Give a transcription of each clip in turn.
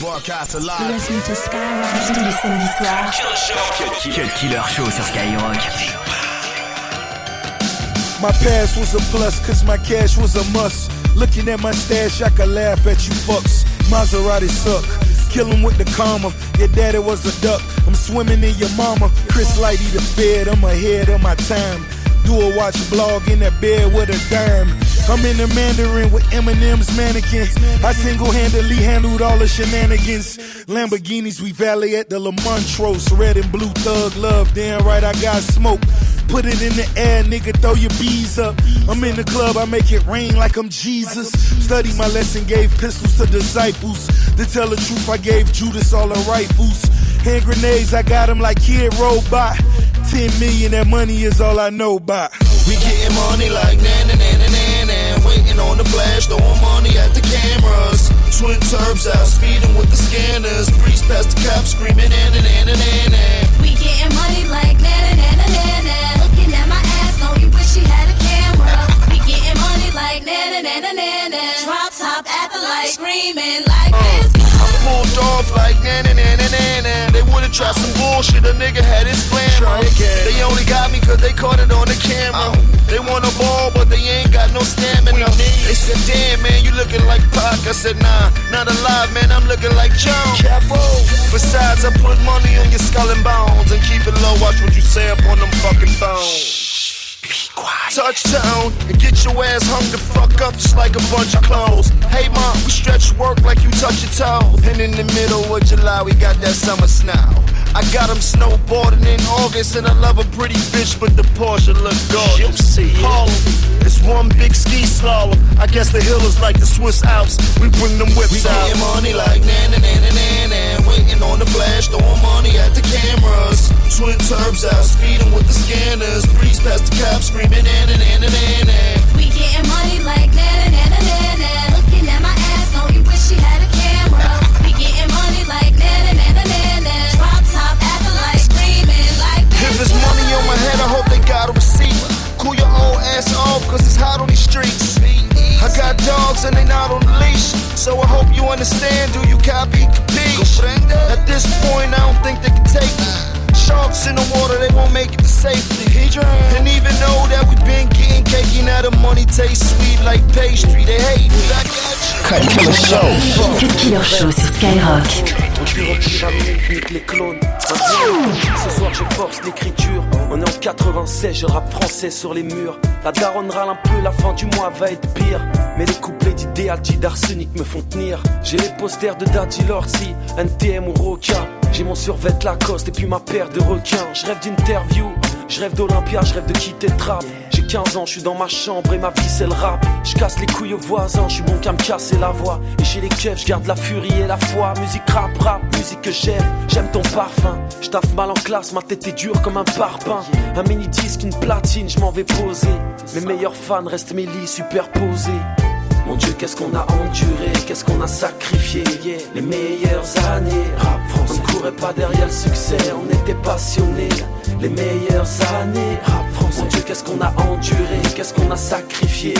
Broadcast alive. Listen to Skyrock tous les samedis soirs. Cut Killer Show sur Skyrock. My past was a plus, cause my cash was a must. Looking at my stash, I could laugh at you fucks. Maserati suck. Kill him with the karma. Your daddy was a duck. I'm swimming in your mama. Chris Lighty the fed. I'm ahead of my time. Do a watch blog in that bed with a dime. I'm in the Mandarin with Eminem's mannequin. I single-handedly handled all the shenanigans. Lamborghinis, we valet at the La Montrose. Red and blue thug love. Damn right, I got smoke. Put it in the air, nigga, throw your bees up. I'm in the club, I make it rain like I'm Jesus. Study my lesson, gave pistols to disciples. To tell the truth, I gave Judas all the rifles. Hand grenades, I got them like Kid Robot. 10 million, that money is all I know about. We getting money like na na na. Waiting on the flash, throwing money at the cameras. Twin turbs out, speeding with the scanners. Breeze past the cops, screaming na na na na na. We getting money like na Drop top at the light, screaming like uh, this. I pulled off like na na na na na na. They would've tried some bullshit, a nigga had his glamour. They only got me cause they caught it on the camera. They want a ball, but they ain't got no stamina. They said, damn man, you looking like Pac. I said, nah, not alive, man, I'm looking like John. Besides, I put money on your skull and bones and keep it low. Watch what you say up on them fucking phones. Touchdown and get your ass hung the fuck up just like a bunch of clothes. Hey mom, we stretch work like you touch your toes. And in the middle of July, we got that summer snow. I got him snowboarding in August, and I love a pretty bitch, but the Porsche look gorgeous. You'll see Harlem, it's one big ski slalom. I guess the hill is like the Swiss Alps. We bring them whips We out. getting money like na na na na na na. Waiting on the flash, throwing money at the cameras. Twin turbs out, speeding with the scanners. Breeze past the cops, screaming na na na na na na. We getting money like na na ass off, cause it's hot on these streets. I got dogs and they not on the leash. So I hope you understand, do you copy? Capiche? At this point, I don't think they can take me. Sharks in the water, they won't make it to safety. And even though that we been getting cakey, now the money tastes sweet like pastry. They hate it. I got you. Cut Killer Show. Cut Killer Show sur Skyrock. Nique les clones. Ce soir je force l'écriture. On est en 96, je rappe français sur les murs. La daronne râle un peu, la fin du mois va être pire. Mais les couplets d'idéal, d'arsenic me font tenir. J'ai les posters de Daddy Lorsi, NTM ou Roca. J'ai mon survêt Lacoste et puis ma paire de requins. Je rêve d'interview, je rêve d'Olympia, je rêve de quitter le trap. J'ai 15 ans, je suis dans ma chambre et ma vie c'est le rap. Je casse les couilles aux voisins, je suis bon qu'à me casser la voix. Et chez les keufs, je garde la furie et la foi. Musique rap, rap, musique que j'aime, j'aime ton parfum. Je taffe mal en classe, ma tête est dure comme un parpaing. Un mini disque, une platine, je m'en vais poser. Mes meilleurs fans restent mes lits superposés. Mon Dieu, qu'est-ce qu'on a enduré, qu'est-ce qu'on a sacrifié, les meilleures années. Rap. On ne courait pas derrière le succès, on était passionnés. Les meilleures années. Rap français. Mon Dieu, qu'est-ce qu'on a enduré, qu'est-ce qu'on a sacrifié.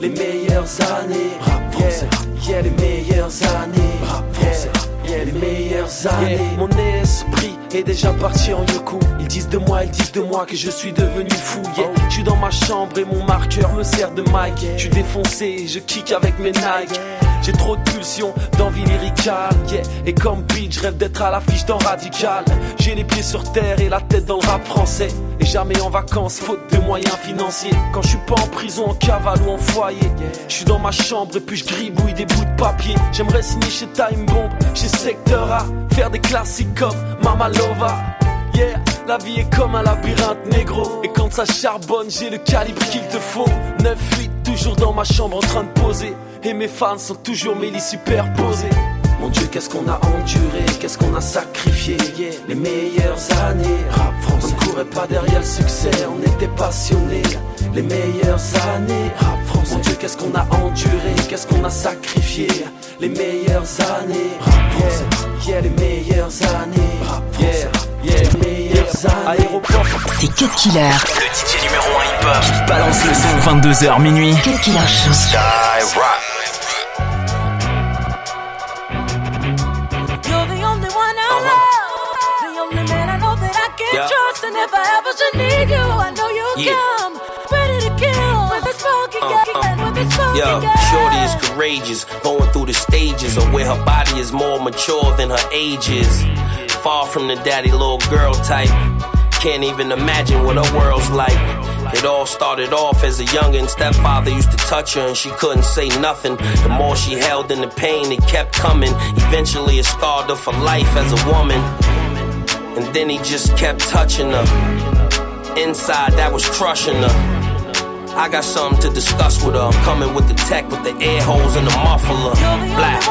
Les meilleures années. Rap français. Yeah, yeah, les meilleures années. Rap français. Yeah, les meilleures années. Mon esprit est déjà parti en yoku. Ils disent de moi, ils disent de moi que je suis devenu fou. Yeah. Je suis dans ma chambre et mon marqueur me sert de mic. Je suis défoncé je kick avec mes Nike. J'ai trop de pulsions, d'envie lyricale, yeah. Et comme Pete, je rêve d'être à l'affiche dans Radical. J'ai les pieds sur terre et la tête dans le rap français. Et jamais en vacances, faute de moyens financiers. Quand je suis pas en prison, en cavale ou en foyer. Je suis dans ma chambre et puis je gribouille des bouts de papier. J'aimerais signer chez Time Bomb, chez Secteur. Faire des classiques comme Mama Lova. Yeah, la vie est comme un labyrinthe négro. Et quand ça charbonne, j'ai le calibre qu'il te faut. 9-8, toujours dans ma chambre en train de poser. Et mes fans sont toujours mes lits superposés. Mon Dieu, qu'est-ce qu'on a enduré, qu'est-ce qu'on a sacrifié, yeah. les meilleures années. Rap français. On ne courait pas derrière le succès, on était passionnés. Les meilleures années. Rap français. Mon Dieu, qu'est-ce qu'on a enduré, qu'est-ce qu'on a sacrifié. Les meilleures années. Rap français. Yeah, yeah, les meilleures années. Rap français. Yeah, yeah, les meilleures années. Aéroport. C'est Cut Killer. Le DJ numéro 1 hip-hop qui balance le son 22h minuit. Cut Killer Show. Skyrock. If I ever should need you, I know you'll yeah. come. Ready to kill with this smoking uh, uh. with this smoking Yo, Shorty is courageous, going through the stages of where her body is more mature than her age is. Far from the daddy little girl type. Can't even imagine what her world's like. It all started off as a youngin'. Stepfather used to touch her and she couldn't say nothing. The more she held in the pain, it kept coming. Eventually, it scarred her for life as a woman. And then he just kept touching her. Inside, that was crushing her. I got something to discuss with her. I'm coming with the tech, with the air holes and the muffler. Black. The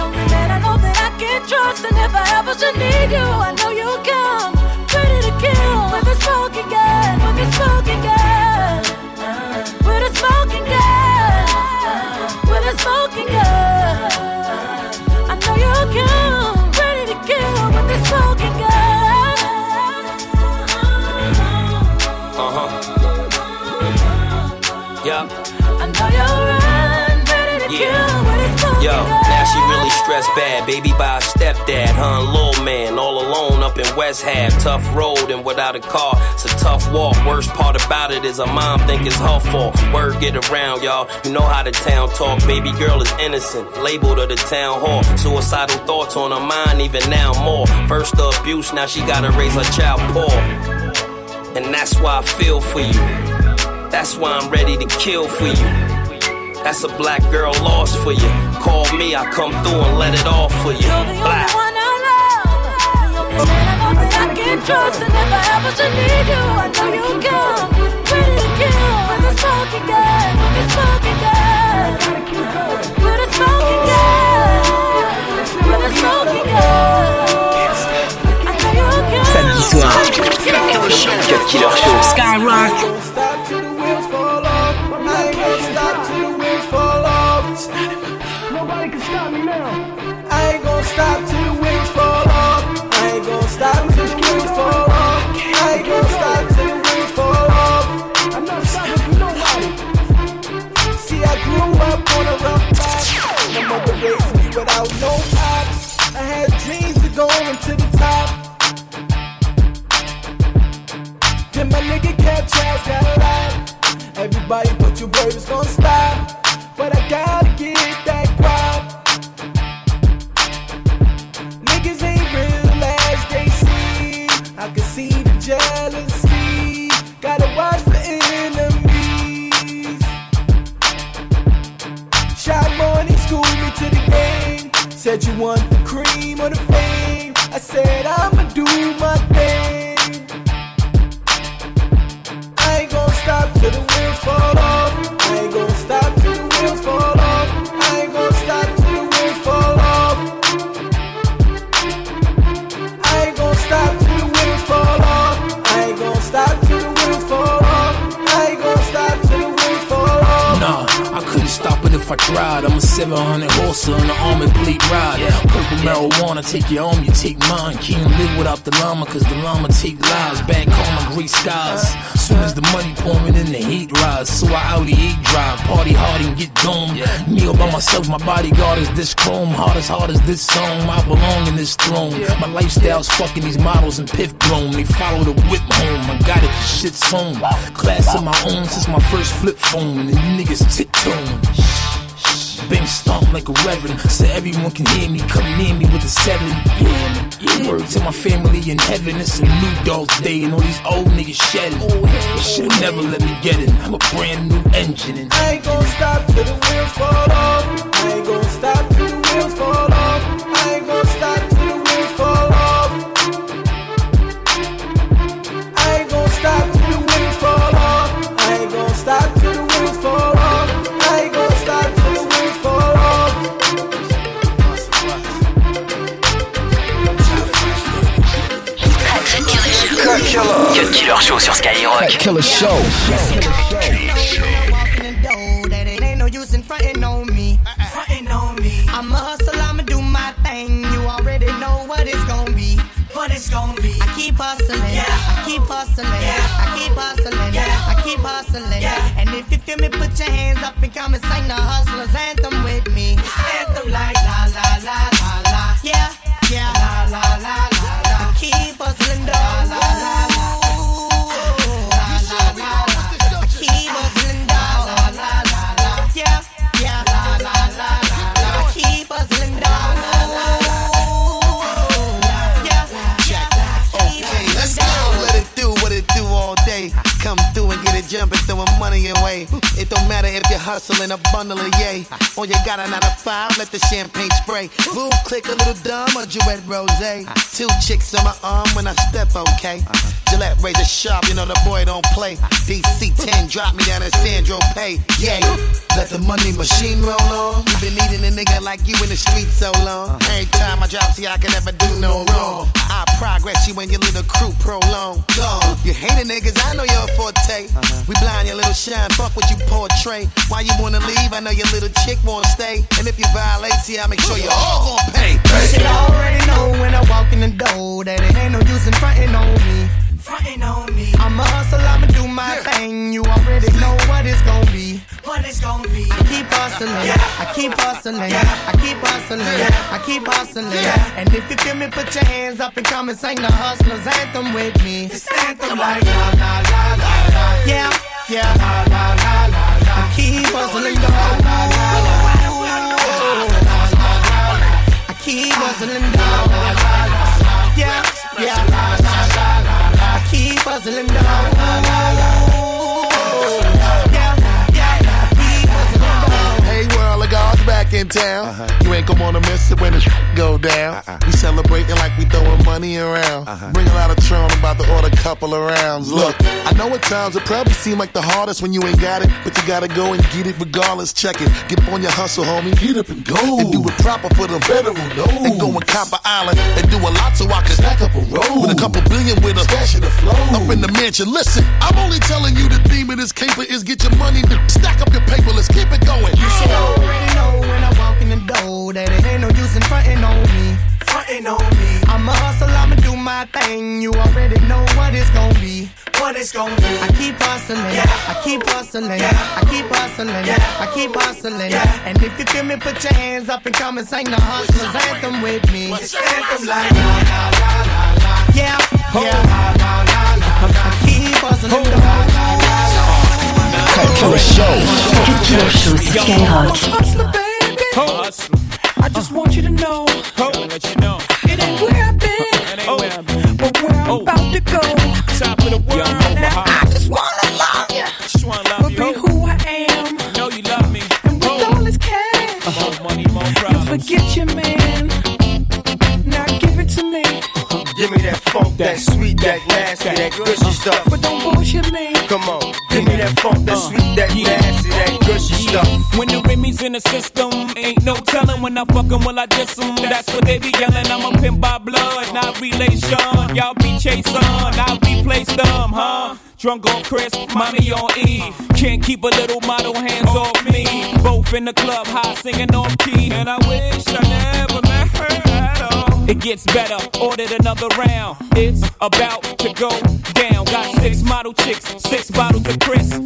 only man I know that I can trust, and if I ever should need you, I know you'll come. Ready to kill with a smoking gun, with a smoking gun, with a smoking gun, with a smoking gun. I know you'll come Yo, now she really stressed bad. Baby by a stepdad, huh? Little man, all alone up in West Half. Tough road and without a car, it's a tough walk. Worst part about it is her mom think it's her fault. Word get around, y'all. You know how the town talk. Baby girl is innocent, labeled at the town hall. Suicidal thoughts on her mind, even now more. First the abuse, now she gotta raise her child poor. And that's why I feel for you. That's why I'm ready to kill for you. That's a black girl lost for you. Call me, I come through and let it off for you. Black. I can trust, and if I ever should need you, I know you come. Ready to kill with a smoking gun, with a smoking gun, with a smoking gun, with a smoking gun. Samedi soir, Cut Killer Show, Skyrock. Stop till the wings fall off. I ain't gonna stop till the wings fall off. I ain't gonna stop till the wings fall off. I'm not stopping nobody. See, I grew up on a rough path. My mother raised me without no pops. I had dreams of going to the top. Then my nigga kept got alive. Everybody but your word is gonna stop. But I gotta Said you want the cream or the fame. I said I'ma do my if I tried. I'm a 700 horse on the armored bleed ride. Yeah. Purple marijuana, take your own, you take mine. Can't live without the llama, cause the llama take lives. Back home, my gray skies. Soon as the money pouring in, the heat rise. So I Audi 8 drive, party hard and get dumb. Yeah. Me all by myself, my bodyguard is this chrome. Hard as hard as this song, I belong in this throne. My lifestyle's fucking these models and piff blown. They follow the whip home, I got it, the shit's home. Class of my own since my first flip phone. And you niggas tiptoeing. Bang stomp like a reverend, so everyone can hear me. Come near me with a seven. Yeah, yeah. Word to my family in heaven. It's a new dog day, and all these old niggas shedding. Should've never let me get it. I'm a brand new engine. And I ain't gon' stop till the wheels fall off. I ain't gon' stop till the wheels fall off. I ain't gon' stop till the wheels fall off. I ain't gon' stop till the wheels fall off. I ain't stop sur Skyrock. Cut Killer Show. Ain't no use in frontin' on me. Frontin' on me. I'm a hustle, I'ma do my thing. You already know what it's gonna be. What it's gonna be. I keep hustling. Yeah. I keep hustling. Yeah. I keep hustling. Yeah. I keep hustling. Yeah. And if you feel me, put your hands up and come and sing the hustler's anthem with money away. It don't matter if you're hustling a bundle of yay. Or you got a nine to five, let the champagne spray. Blue click a little dumb or Duet Rose. Two chicks on my arm when I step, okay? Gillette razor sharp, you know the boy don't play. DC 10 drop me down at Sandro Pay. Yeah, let the money machine roll on. You been needing a nigga like you in the street so long. Every time I drop, see I can never do no wrong. I progress you and your little crew prolong. Gone. You hating niggas, I know your forte. Uh-huh. We blind your little shine, fuck what you portray. Why you wanna leave? I know your little chick won't stay. And if you violate, see I make sure you all gon' pay. I already know when I walk in the door that it ain't no use in frontin' on me. Frontin' on me. I'm a hustle, I'ma do my thing. You already know what it's gon' be. What it's gon' be. I keep hustling, I keep hustling, I keep hustling, I keep hustling. And if you feel me, put your hands up and come and sing the hustlers anthem with me. This anthem like la la la la la. Yeah, yeah. La la la la la. I keep hustling, la la. I keep hustling, dog. Yeah, yeah. Keep hustling, God's back in town. Uh-huh. You ain't gonna wanna miss it when the go down. Uh-uh. We celebrating like we throwing money around. Uh-huh. Bring a lot of Tron, about to order a couple of rounds. Look, I know at times it probably seem like the hardest when you ain't got it, but you gotta go and get it regardless. Check it, get on your hustle, homie. Get up and go. And do it proper for the veteran. No. And go and Copper Island and do a lot so I can stack up a roll. With a couple billion with a stash of the flow. Up in the mansion. Listen, I'm only telling you the theme of this caper is get your money, stack up your paper. Let's keep it going. You should already know when I walk in the door that it ain't no use in frontin' on me. Frontin' on me. I'm a hustle, I'ma do my thing. You already know what it's gon' be. What it's gon' be. I keep hustling, yeah. I keep hustling, yeah. I keep hustling, yeah. I keep hustling. Yeah. And if you feel me, put your hands up and come and sing the hustlers anthem with me. What's anthem like? La, la, la, la, la. Yeah, yeah. La, la, la, la, la. I keep hustling, dog. Cut Killer Show. Cut Killer Show sur Skyrock. Hustler, baby. I just want you to know. It ain't where I've been, but where I'm oh. about to go. Top of the world. Now, I just wanna love you, Just wanna love but you. be who I am. Know you love me. And with all this cash, More money, more you problems. forget your man. Now give it to me, Give me that funk, that sweet, that nasty, that gushy uh. stuff. but don't bullshit me. Come on, give me that funk, that uh. sweet, that yeah. nasty, that gushy stuff. When the Remy's in the system, I fuck 'em, will I diss 'em? That's what they be yelling. I'm a pimp by blood, not relation. Y'all be chasing, I'll be placed them, huh? Drunk on Chris, mommy on E. Can't keep a little model hands off me. Both in the club, high singing off key. And I wish I never met her at all. It gets better, ordered another round. It's about to go down. Got six model chicks, six bottles of Chris.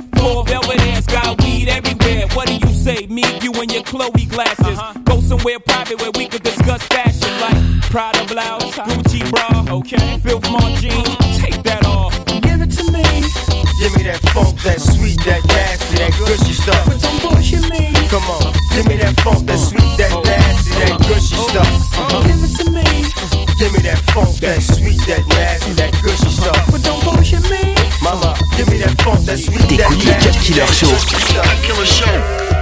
Me, you, and your Chloe glasses. Uh-huh. Go somewhere private where we could discuss fashion like Prada blouse, uh-huh. Gucci bra, okay? Filth Mart jeans, take that off. Give it to me, Give me that funk, that sweet, that nasty, that gushy stuff. but don't bullshit me. Come on, give me that funk, that sweet, that oh. nasty, that oh. gushy oh. stuff. Give it to me, Give me that funk, that sweet, that nasty, that gushy stuff. but don't bullshit me. Mama, give me that funk, that sweet, that T'écoutes le nasty, Cut Killer that Show. gushy stuff.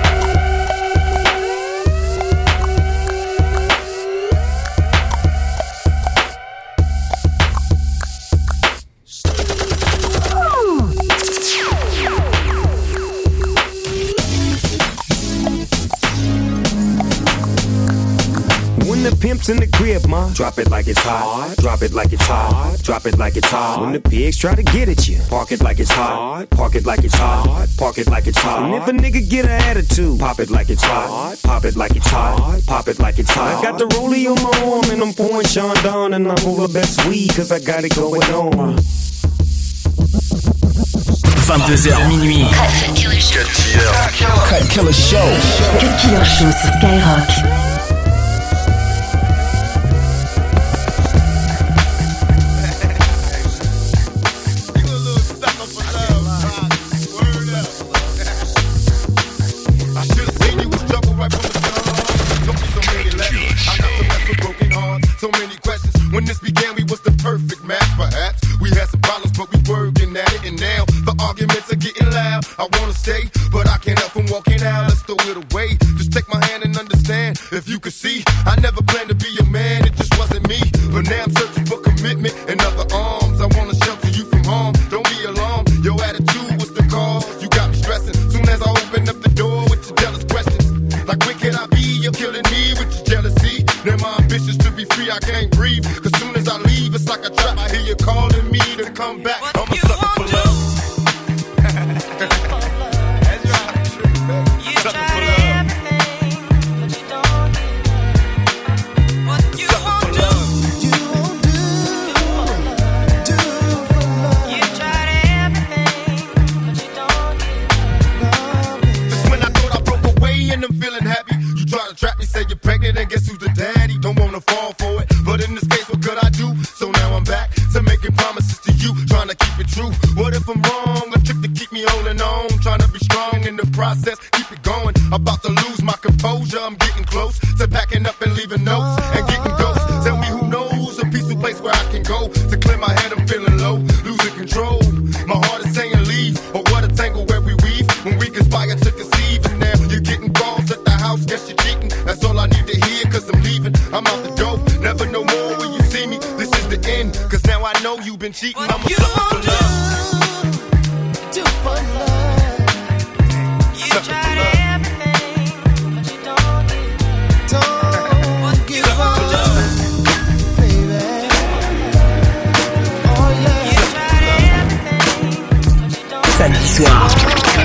When in the crib, ma, drop it like it's hot. Drop it like it's hot. Drop it like it's hot. When the pigs try to get at you, park it like it's hot. Park it like it's hot. Park it like it's hot. And if a nigga get an attitude, pop it like it's hot. Pop it like it's hot. Pop it like it's hot. I got the rollie on my arm and I'm pouring Sean down and I'm over best weed cause I got it going on. 22h minuit. Cut Killer Show. Cut Killer Show. Cut Killer Show sur Skyrock. Could see. Process, keep it going. About to lose my composure, I'm getting close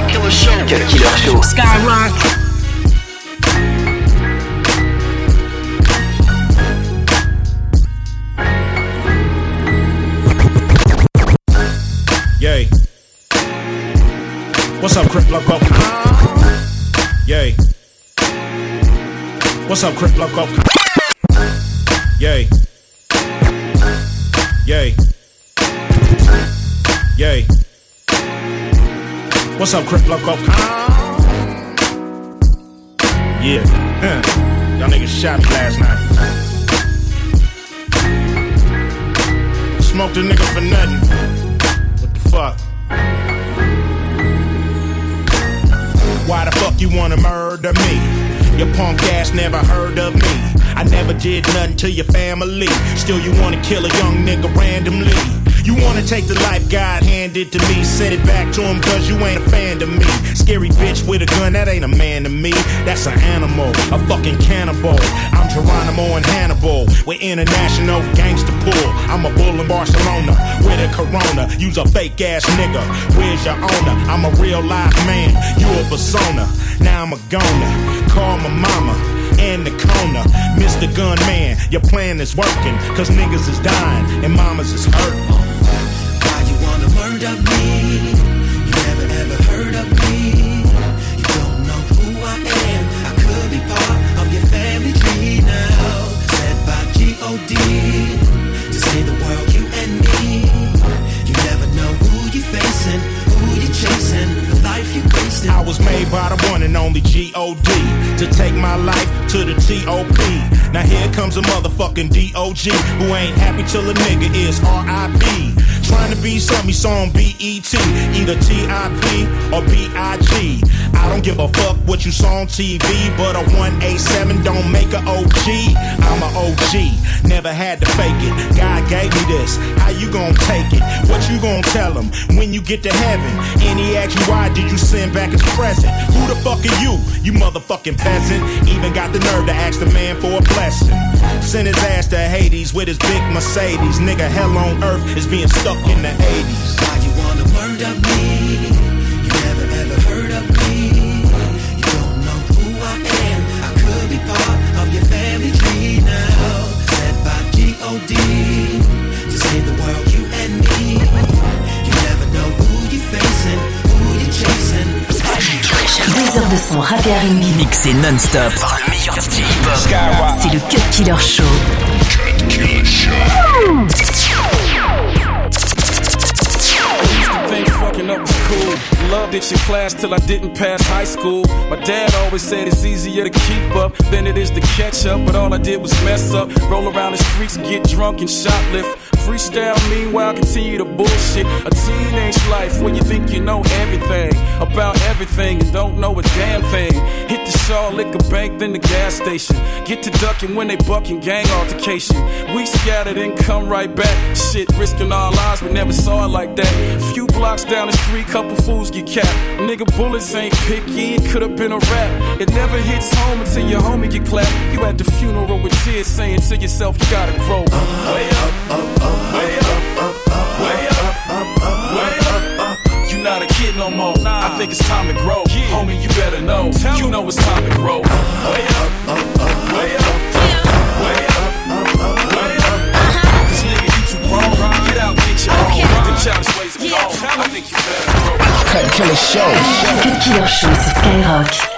Killer Show. Skyrock. Yay. What's up, Crip Loco? Yay. What's up, Crip. Yay. What's up, Crip Loco? Yeah. Huh. Y'all niggas shot me last night. Smoked a nigga for nothing. What the fuck? Why the fuck you wanna murder me? Your punk ass never heard of me. I never did nothing to your family. Still, you wanna kill a young nigga randomly. You wanna take the life God handed to me. Send it back to him cause you ain't a fan to me. Scary bitch with a gun, that ain't a man to me. That's an animal, a fucking cannibal. I'm Geronimo and Hannibal. We're international gangster pool. I'm a bull in Barcelona with a corona. Use a fake ass nigga. Where's your owner? I'm a real life man. You a persona. Now I'm a goner. Call my mama and the corner. Mr. Gunman, your plan is working. Cause niggas is dying and mamas is hurting. You wanna murder me? You never ever heard of me. You don't know who I am. I could be part of your family tree now. Said by G-O-D to save the world, you and me. You never know who you facing, who you chasing, the life you wasting. I was made by the one and only G-O-D to take my life to the T-O-P. Now here comes a motherfucking D-O-G who ain't happy till a nigga is R-I-P. Trying to be he saw on B-E-T, either T-I-P or BIG. I don't give a fuck what you saw on TV, but a 187 don't make a OG. I'm a OG, never had to fake it. God gave me this, how you gonna take it? What you gonna tell him when you get to heaven? And he asks you why did you send back his present? Who the fuck are you, you motherfucking peasant? Even got the nerve to ask the man for a blessing. Send his ass to Hades with his big Mercedes. Nigga, hell on earth is being stuck in the 80s. Why you wanna murder me? You never ever heard of me. You don't know who I am. I could be part of your family tree now. Said by G-O-D to save the world, you and me. You never know who you facing, who you chasing. Deux heures de son rap et R&B. Mixé non-stop par le meilleur DJ hip-hop. C'est le Cut Killer Show. Cut Killer think Loved it in class till I didn't pass high school. My dad always said it's easier to keep up than it is to catch up. But all I did was mess up, roll around the streets, get drunk and shoplift. Freestyle, meanwhile continue to bullshit. A teenage life where you think you know everything about everything and don't know a damn thing. Hit the Shaw Liquor Bank, then the gas station. Get to ducking when they bucking gang altercation. We scattered and come right back. Shit, risking our lives, but never saw it like that. Few blocks down the street, couple fools get capped. Nigga, bullets ain't picky, it could've been a rap. It never hits home until your homie get clapped. You at the funeral with tears saying to yourself, you gotta grow. Way up, up, up, way up, up, up, way up, up, up, way up, up. You not a kid no more. I think it's time to grow. Homie, you better know. You know it's time to grow. Way up, up, up, way up. Way up, up, up, way up. Cause nigga, you too grown. Get out, get your own. Them childish ways are gone. I think you better grow. Cut Killer Show. Cut Killer Show sur Skyrock.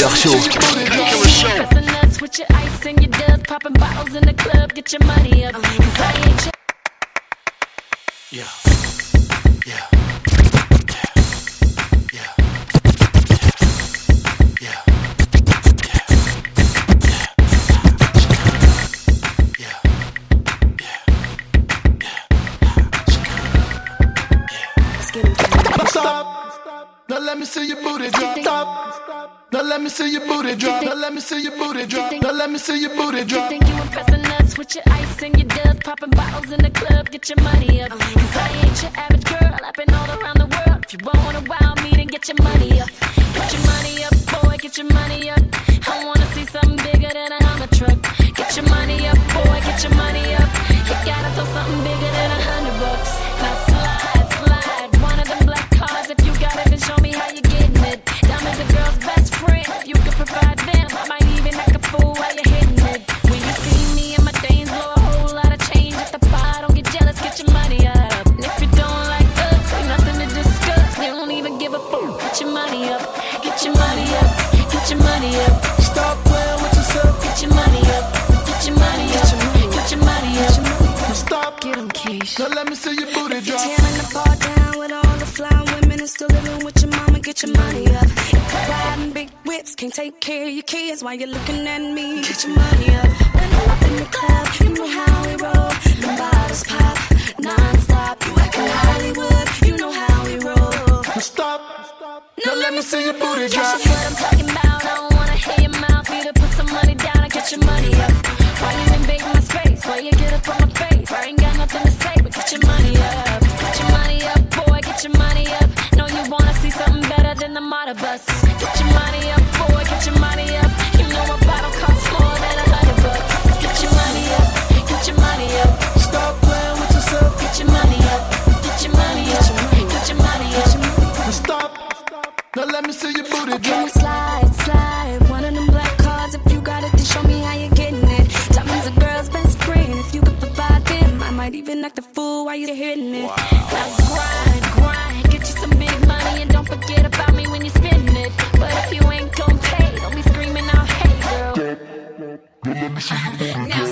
Le Cut Killer Show. Pressing nuts with your ice and your dubs, popping bottles in the club, get your money up. Me see your booty drop. Now let me see your booty drop. Now let me see your booty drop. Think you impressing us with your ice and your dubs, popping bottles in the club, get your money up. 'Cause I ain't your average girl, I've been all around the world. If you wanna wow me, then get your money up. Get your money up, boy, get your money up. Can't take care of your kids while you're looking at me. Get your money up. When I'm up in the club, you know how we roll. The bottles pop non-stop. You acting Hollywood, you know how we roll. Stop. Now let me see your booty drop. That's what I'm talking about. I don't wanna hear your mouth. You to put some money down and get your money up. Why you invade my space? Why you get up on my face? I ain't got nothing might even act a fool while you're hitting it. Wow. I grind, grind, get you some big money, and don't forget about me when you spend it. But if you ain't gon' pay, don't be screaming out, hey, girl. Now